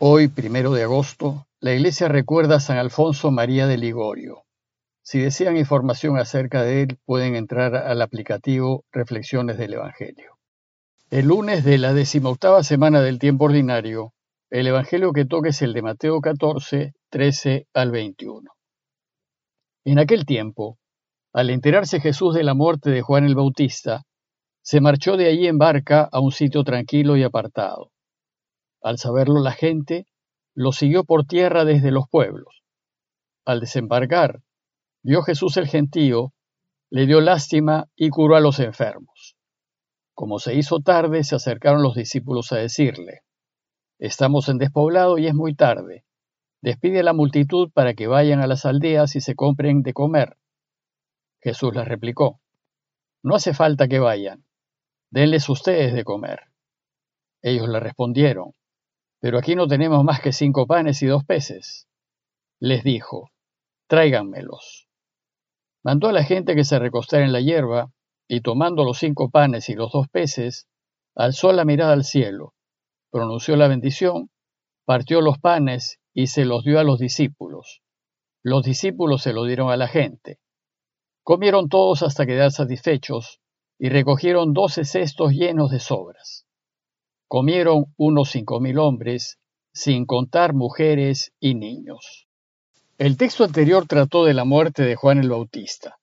Hoy, primero de agosto, la Iglesia recuerda a San Alfonso María de Ligorio. Si desean información acerca de él, pueden entrar al aplicativo Reflexiones del Evangelio. El lunes de la decimoctava semana del tiempo ordinario, el Evangelio que toca es el de Mateo 14, 13 al 21. En aquel tiempo, al enterarse Jesús de la muerte de Juan el Bautista, se marchó de allí en barca a un sitio tranquilo y apartado al saberlo la gente, lo siguió por tierra desde los pueblos. Al desembarcar, vio Jesús el gentío, le dio lástima y curó a los enfermos. Como se hizo tarde, se acercaron los discípulos a decirle, Estamos en despoblado y es muy tarde. Despide a la multitud para que vayan a las aldeas y se compren de comer. Jesús les replicó, No hace falta que vayan, denles ustedes de comer. Ellos le respondieron, pero aquí no tenemos más que cinco panes y dos peces. Les dijo, tráiganmelos. Mandó a la gente que se recostara en la hierba, y tomando los cinco panes y los dos peces, alzó la mirada al cielo, pronunció la bendición, partió los panes y se los dio a los discípulos. Los discípulos se lo dieron a la gente. Comieron todos hasta quedar satisfechos, y recogieron doce cestos llenos de sobras. Comieron unos cinco mil hombres, sin contar mujeres y niños. El texto anterior trató de la muerte de Juan el Bautista,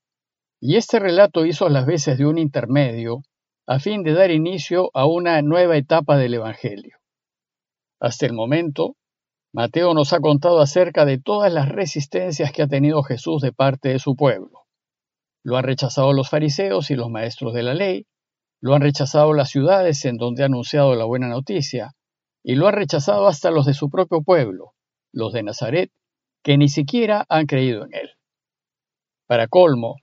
y este relato hizo las veces de un intermedio a fin de dar inicio a una nueva etapa del Evangelio. Hasta el momento, Mateo nos ha contado acerca de todas las resistencias que ha tenido Jesús de parte de su pueblo. Lo han rechazado los fariseos y los maestros de la ley, lo han rechazado las ciudades en donde ha anunciado la buena noticia, y lo han rechazado hasta los de su propio pueblo, los de Nazaret, que ni siquiera han creído en él. Para colmo,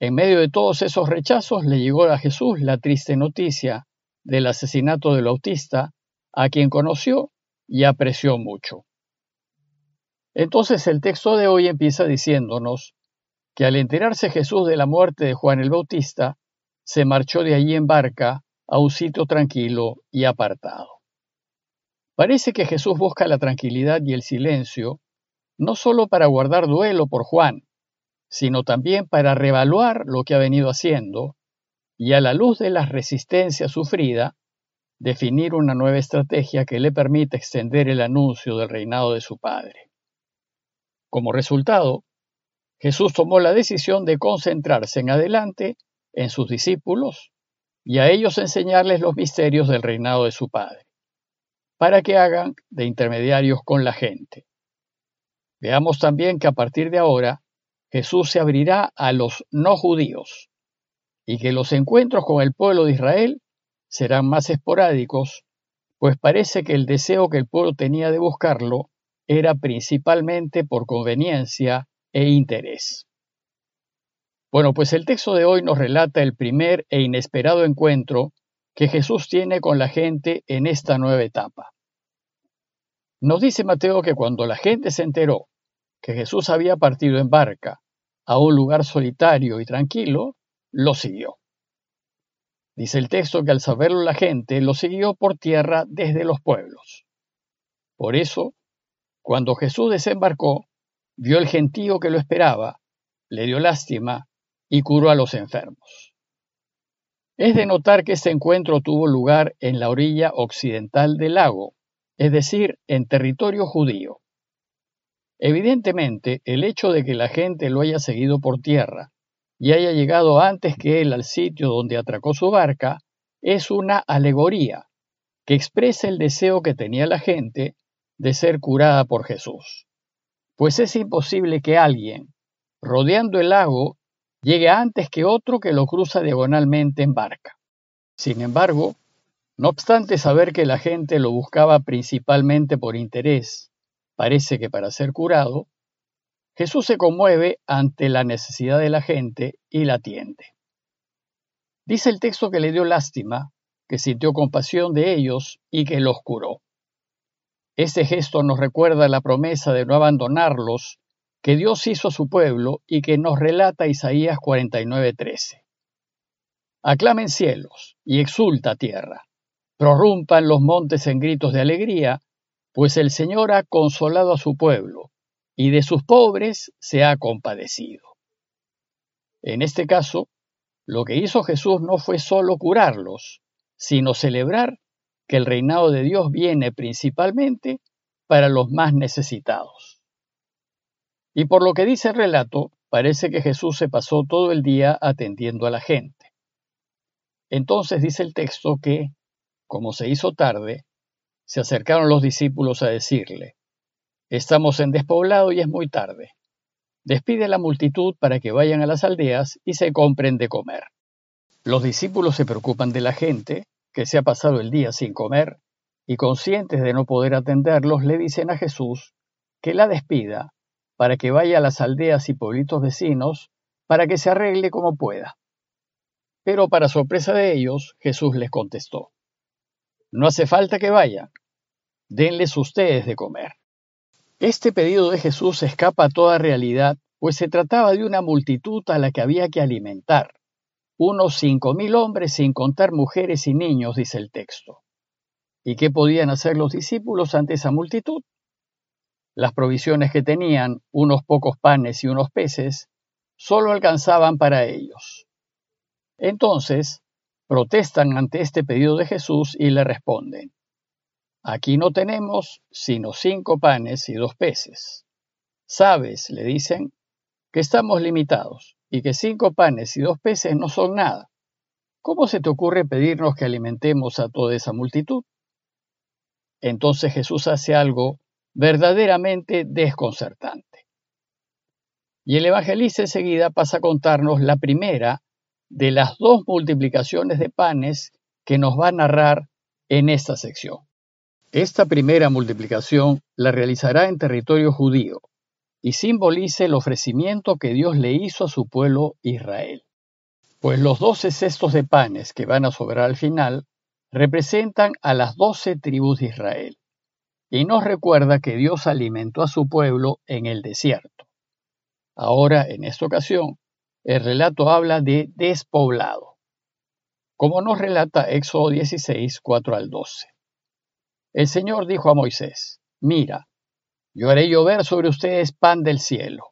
en medio de todos esos rechazos le llegó a Jesús la triste noticia del asesinato del autista, a quien conoció y apreció mucho. Entonces el texto de hoy empieza diciéndonos que al enterarse Jesús de la muerte de Juan el Bautista, se marchó de allí en barca a un sitio tranquilo y apartado. Parece que Jesús busca la tranquilidad y el silencio no solo para guardar duelo por Juan, sino también para revaluar lo que ha venido haciendo y a la luz de la resistencia sufrida, definir una nueva estrategia que le permita extender el anuncio del reinado de su Padre. Como resultado, Jesús tomó la decisión de concentrarse en adelante en sus discípulos y a ellos enseñarles los misterios del reinado de su Padre, para que hagan de intermediarios con la gente. Veamos también que a partir de ahora Jesús se abrirá a los no judíos y que los encuentros con el pueblo de Israel serán más esporádicos, pues parece que el deseo que el pueblo tenía de buscarlo era principalmente por conveniencia e interés. Bueno, pues el texto de hoy nos relata el primer e inesperado encuentro que Jesús tiene con la gente en esta nueva etapa. Nos dice Mateo que cuando la gente se enteró que Jesús había partido en barca a un lugar solitario y tranquilo, lo siguió. Dice el texto que al saberlo la gente lo siguió por tierra desde los pueblos. Por eso, cuando Jesús desembarcó, vio el gentío que lo esperaba, le dio lástima y curó a los enfermos. Es de notar que este encuentro tuvo lugar en la orilla occidental del lago, es decir, en territorio judío. Evidentemente, el hecho de que la gente lo haya seguido por tierra y haya llegado antes que él al sitio donde atracó su barca es una alegoría que expresa el deseo que tenía la gente de ser curada por Jesús. Pues es imposible que alguien, rodeando el lago, llegue antes que otro que lo cruza diagonalmente en barca. Sin embargo, no obstante saber que la gente lo buscaba principalmente por interés, parece que para ser curado, Jesús se conmueve ante la necesidad de la gente y la atiende. Dice el texto que le dio lástima, que sintió compasión de ellos y que los curó. Este gesto nos recuerda la promesa de no abandonarlos que Dios hizo a su pueblo y que nos relata Isaías 49:13. Aclamen cielos y exulta tierra, prorrumpan los montes en gritos de alegría, pues el Señor ha consolado a su pueblo, y de sus pobres se ha compadecido. En este caso, lo que hizo Jesús no fue solo curarlos, sino celebrar que el reinado de Dios viene principalmente para los más necesitados. Y por lo que dice el relato, parece que Jesús se pasó todo el día atendiendo a la gente. Entonces dice el texto que, como se hizo tarde, se acercaron los discípulos a decirle, Estamos en despoblado y es muy tarde. Despide a la multitud para que vayan a las aldeas y se compren de comer. Los discípulos se preocupan de la gente, que se ha pasado el día sin comer, y conscientes de no poder atenderlos, le dicen a Jesús que la despida para que vaya a las aldeas y pueblitos vecinos para que se arregle como pueda. Pero para sorpresa de ellos, Jesús les contestó, No hace falta que vayan, denles ustedes de comer. Este pedido de Jesús escapa a toda realidad, pues se trataba de una multitud a la que había que alimentar. Unos cinco mil hombres sin contar mujeres y niños, dice el texto. ¿Y qué podían hacer los discípulos ante esa multitud? Las provisiones que tenían, unos pocos panes y unos peces, solo alcanzaban para ellos. Entonces, protestan ante este pedido de Jesús y le responden, Aquí no tenemos sino cinco panes y dos peces. Sabes, le dicen, que estamos limitados y que cinco panes y dos peces no son nada. ¿Cómo se te ocurre pedirnos que alimentemos a toda esa multitud? Entonces Jesús hace algo verdaderamente desconcertante. Y el evangelista enseguida pasa a contarnos la primera de las dos multiplicaciones de panes que nos va a narrar en esta sección. Esta primera multiplicación la realizará en territorio judío y simboliza el ofrecimiento que Dios le hizo a su pueblo Israel. Pues los doce cestos de panes que van a sobrar al final representan a las doce tribus de Israel y nos recuerda que Dios alimentó a su pueblo en el desierto. Ahora, en esta ocasión, el relato habla de despoblado, como nos relata Éxodo 16, 4 al 12. El Señor dijo a Moisés, Mira, yo haré llover sobre ustedes pan del cielo.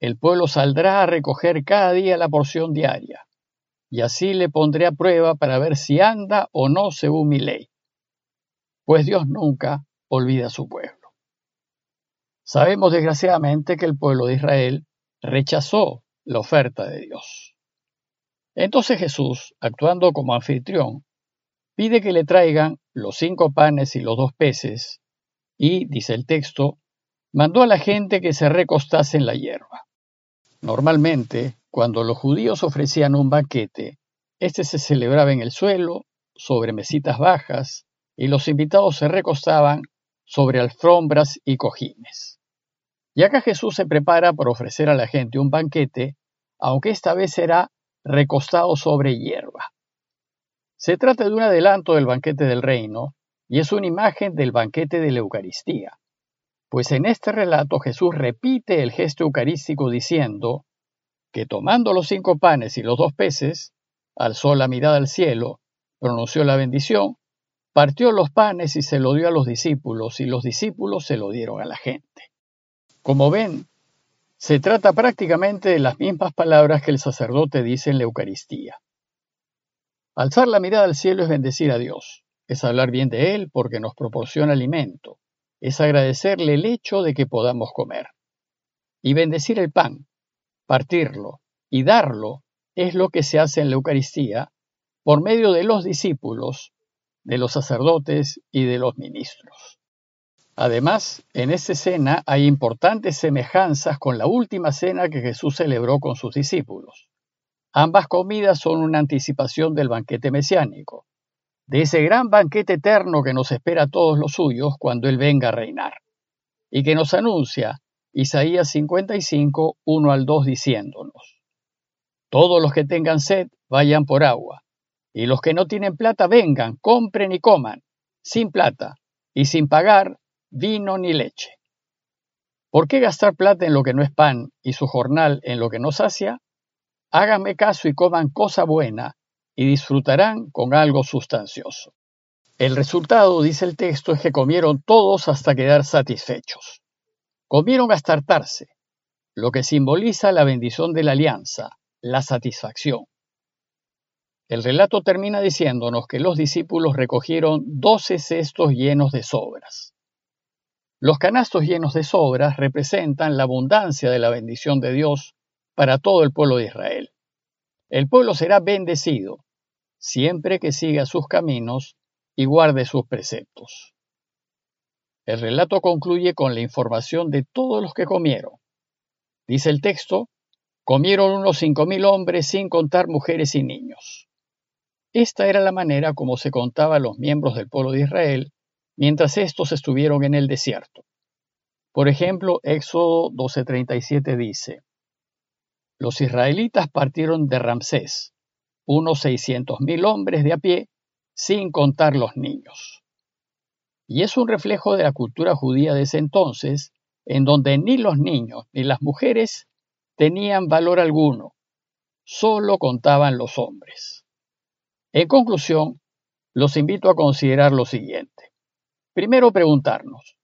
El pueblo saldrá a recoger cada día la porción diaria, y así le pondré a prueba para ver si anda o no según mi ley. Pues Dios nunca olvida a su pueblo. Sabemos desgraciadamente que el pueblo de Israel rechazó la oferta de Dios. Entonces Jesús, actuando como anfitrión, pide que le traigan los cinco panes y los dos peces, y, dice el texto, mandó a la gente que se recostase en la hierba. Normalmente, cuando los judíos ofrecían un banquete, este se celebraba en el suelo, sobre mesitas bajas, y los invitados se recostaban sobre alfombras y cojines. Y acá Jesús se prepara para ofrecer a la gente un banquete, aunque esta vez será recostado sobre hierba. Se trata de un adelanto del banquete del reino y es una imagen del banquete de la Eucaristía, pues en este relato Jesús repite el gesto eucarístico diciendo que tomando los cinco panes y los dos peces, alzó la mirada al cielo, pronunció la bendición, partió los panes y se lo dio a los discípulos y los discípulos se lo dieron a la gente. Como ven, se trata prácticamente de las mismas palabras que el sacerdote dice en la Eucaristía. Alzar la mirada al cielo es bendecir a Dios, es hablar bien de Él porque nos proporciona alimento, es agradecerle el hecho de que podamos comer. Y bendecir el pan, partirlo y darlo es lo que se hace en la Eucaristía por medio de los discípulos, de los sacerdotes y de los ministros. Además, en esta cena hay importantes semejanzas con la última cena que Jesús celebró con sus discípulos. Ambas comidas son una anticipación del banquete mesiánico, de ese gran banquete eterno que nos espera a todos los suyos cuando Él venga a reinar, y que nos anuncia Isaías 55, 1 al 2 diciéndonos, Todos los que tengan sed, vayan por agua, y los que no tienen plata, vengan, compren y coman, sin plata, y sin pagar vino ni leche. ¿Por qué gastar plata en lo que no es pan y su jornal en lo que no sacia? Háganme caso y coman cosa buena, y disfrutarán con algo sustancioso. El resultado, dice el texto, es que comieron todos hasta quedar satisfechos. Comieron hasta hartarse, lo que simboliza la bendición de la alianza, la satisfacción. El relato termina diciéndonos que los discípulos recogieron doce cestos llenos de sobras. Los canastos llenos de sobras representan la abundancia de la bendición de Dios para todo el pueblo de Israel. El pueblo será bendecido siempre que siga sus caminos y guarde sus preceptos. El relato concluye con la información de todos los que comieron. Dice el texto, comieron unos cinco mil hombres sin contar mujeres y niños. Esta era la manera como se contaba los miembros del pueblo de Israel mientras estos estuvieron en el desierto. Por ejemplo, Éxodo 12:37 dice, Los israelitas partieron de Ramsés, unos seiscientos mil hombres de a pie, sin contar los niños. Y es un reflejo de la cultura judía de ese entonces, en donde ni los niños ni las mujeres tenían valor alguno, solo contaban los hombres. En conclusión, los invito a considerar lo siguiente. Primero preguntarnos,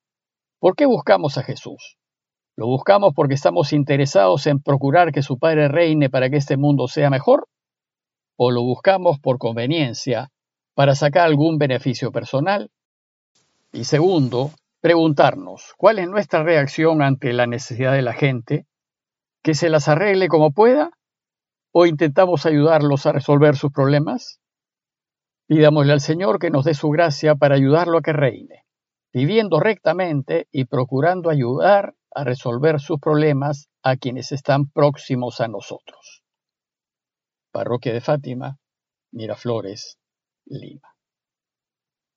¿por qué buscamos a Jesús? ¿Lo buscamos porque estamos interesados en procurar que su Padre reine para que este mundo sea mejor? ¿O lo buscamos por conveniencia para sacar algún beneficio personal? Y segundo, preguntarnos, ¿cuál es nuestra reacción ante la necesidad de la gente? ¿Que se las arregle como pueda? ¿O intentamos ayudarlos a resolver sus problemas? Pidámosle al Señor que nos dé su gracia para ayudarlo a que reine, viviendo rectamente y procurando ayudar a resolver sus problemas a quienes están próximos a nosotros. Parroquia de Fátima, Miraflores, Lima.